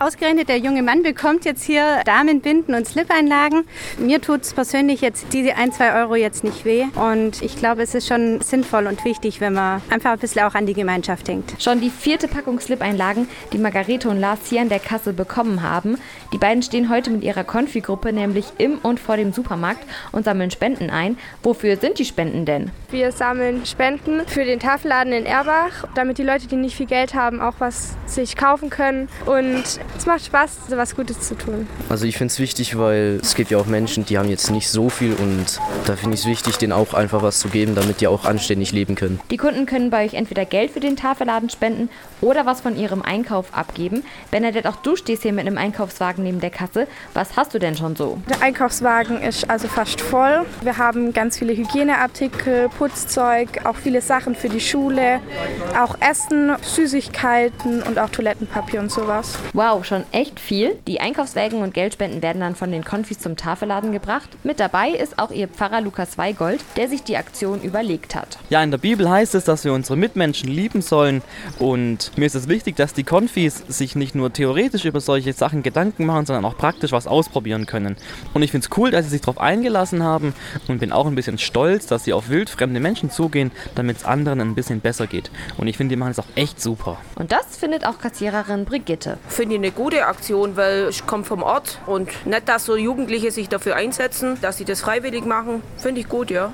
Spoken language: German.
Ausgerechnet der junge Mann bekommt jetzt hier Damenbinden und Slip-Einlagen. Mir tut es persönlich jetzt diese ein, zwei Euro jetzt nicht weh. Und ich glaube, es ist schon sinnvoll und wichtig, wenn man einfach ein bisschen auch an die Gemeinschaft denkt. Schon die vierte Packung Slip-Einlagen, die Margarete und Lars hier an der Kasse bekommen haben. Die beiden stehen heute mit ihrer Konfi-Gruppe nämlich im und vor dem Supermarkt und sammeln Spenden ein. Wofür sind die Spenden denn? Wir sammeln Spenden für den Tafelladen in Erbach, damit die Leute, die nicht viel Geld haben, auch was sich kaufen können. Und es macht Spaß, so was Gutes zu tun. Also ich finde es wichtig, weil es gibt ja auch Menschen, die haben jetzt nicht so viel und da finde ich es wichtig, denen auch einfach was zu geben, damit die auch anständig leben können. Die Kunden können bei euch entweder Geld für den Tafelladen spenden oder was von ihrem Einkauf abgeben. Bernadette, auch du stehst hier mit einem Einkaufswagen neben der Kasse. Was hast du denn schon so? Der Einkaufswagen ist also fast voll. Wir haben ganz viele Hygieneartikel, Putzzeug, auch viele Sachen für die Schule, auch Essen, Süßigkeiten und auch Toilettenpapier und sowas. Wow, schon echt viel. Die Einkaufswägen und Geldspenden werden dann von den Konfis zum Tafelladen gebracht. Mit dabei ist auch ihr Pfarrer Lukas Weigold, der sich die Aktion überlegt hat. Ja, in der Bibel heißt es, dass wir unsere Mitmenschen lieben sollen und mir ist es wichtig, dass die Konfis sich nicht nur theoretisch über solche Sachen Gedanken machen, sondern auch praktisch was ausprobieren können. Und ich finde es cool, dass sie sich darauf eingelassen haben und bin auch ein bisschen stolz, dass sie auf wildfremde Menschen zugehen, damit es anderen ein bisschen besser geht. Und ich finde, die machen es auch echt super. Und das findet auch Kassiererin Brigitte. Finde ich eine gute Aktion, weil ich komme vom Ort und nicht, dass so Jugendliche sich dafür einsetzen, dass sie das freiwillig machen, finde ich gut, ja.